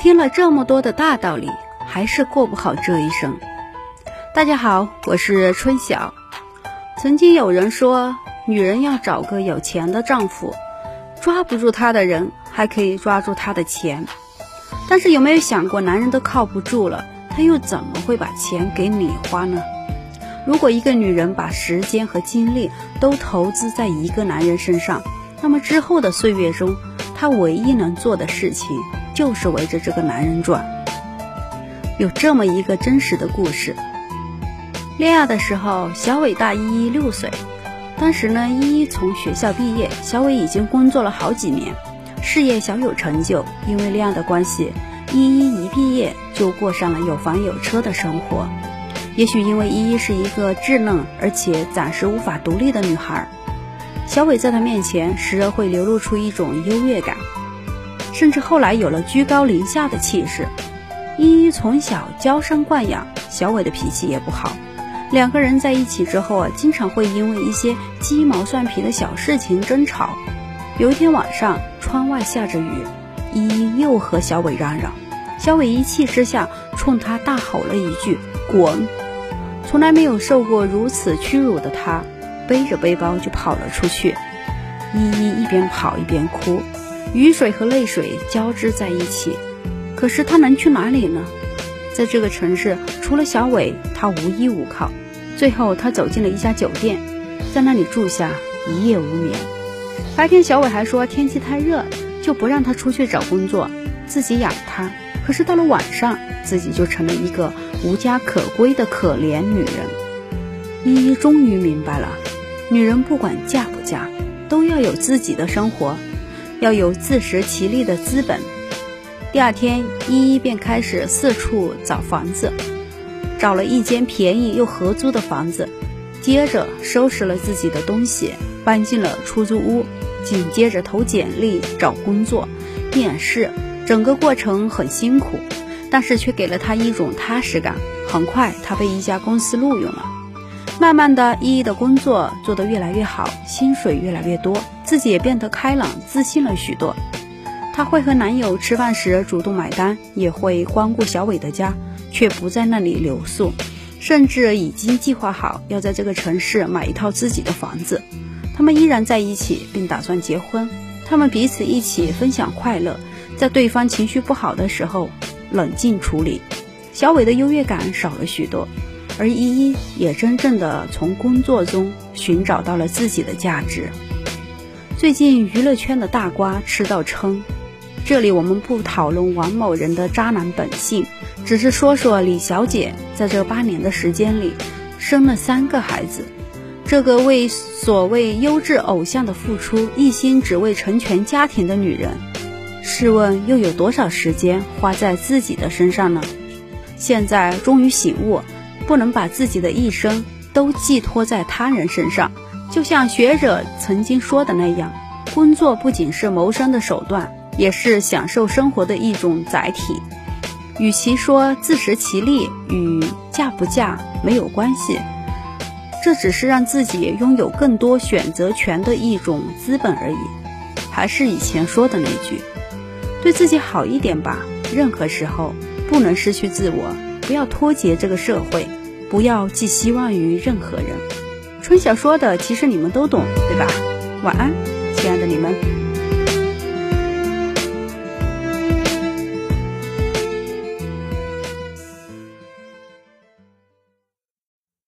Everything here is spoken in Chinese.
听了这么多的大道理，还是过不好这一生。大家好，我是春晓。曾经有人说，女人要找个有钱的丈夫，抓不住他的人，还可以抓住他的钱。但是有没有想过，男人都靠不住了，他又怎么会把钱给你花呢？如果一个女人把时间和精力都投资在一个男人身上，那么之后的岁月中，她唯一能做的事情就是围着这个男人转。有这么一个真实的故事：恋爱的时候，小伟大依依六岁，当时呢，依依从学校毕业，小伟已经工作了好几年，事业小有成就。因为恋爱的关系，依依一毕业就过上了有房有车的生活。也许因为依依是一个稚嫩而且暂时无法独立的女孩，小伟在她面前时而会流露出一种优越感，甚至后来有了居高临下的气势。依依从小娇生惯养，小伟的脾气也不好。两个人在一起之后啊，经常会因为一些鸡毛蒜皮的小事情争吵。有一天晚上，窗外下着雨，依依又和小伟嚷嚷，小伟一气之下冲他大吼了一句：“滚！”从来没有受过如此屈辱的他，背着背包就跑了出去。依依一边跑一边哭，雨水和泪水交织在一起。可是他能去哪里呢？在这个城市，除了小伟，他无依无靠。最后，他走进了一家酒店，在那里住下一夜无眠。白天，小伟还说天气太热，就不让他出去找工作，自己养他。可是到了晚上，自己就成了一个无家可归的可怜女人。依依终于明白了，女人不管嫁不嫁，都要有自己的生活，要有自食其力的资本。第二天，依依便开始四处找房子，找了一间便宜又合租的房子，接着收拾了自己的东西，搬进了出租屋，紧接着投简历找工作，面试。整个过程很辛苦，但是却给了他一种踏实感。很快，他被一家公司录用了。慢慢的，依依的工作做得越来越好，薪水越来越多，自己也变得开朗自信了许多。她会和男友吃饭时主动买单，也会光顾小伟的家，却不在那里留宿，甚至已经计划好要在这个城市买一套自己的房子。他们依然在一起，并打算结婚。他们彼此一起分享快乐。在对方情绪不好的时候，冷静处理，小伟的优越感少了许多，而依依也真正的从工作中寻找到了自己的价值。最近娱乐圈的大瓜吃到撑，这里我们不讨论王某人的渣男本性，只是说说李小姐在这八年的时间里生了三个孩子，这个为所谓优质偶像的付出，一心只为成全家庭的女人。试问又有多少时间花在自己的身上呢？现在终于醒悟，不能把自己的一生都寄托在他人身上。就像学者曾经说的那样，工作不仅是谋生的手段，也是享受生活的一种载体。与其说自食其力与嫁不嫁没有关系，这只是让自己拥有更多选择权的一种资本而已。还是以前说的那句。对自己好一点吧，任何时候不能失去自我，不要脱节这个社会，不要寄希望于任何人。春晓说的，其实你们都懂，对吧？晚安，亲爱的你们。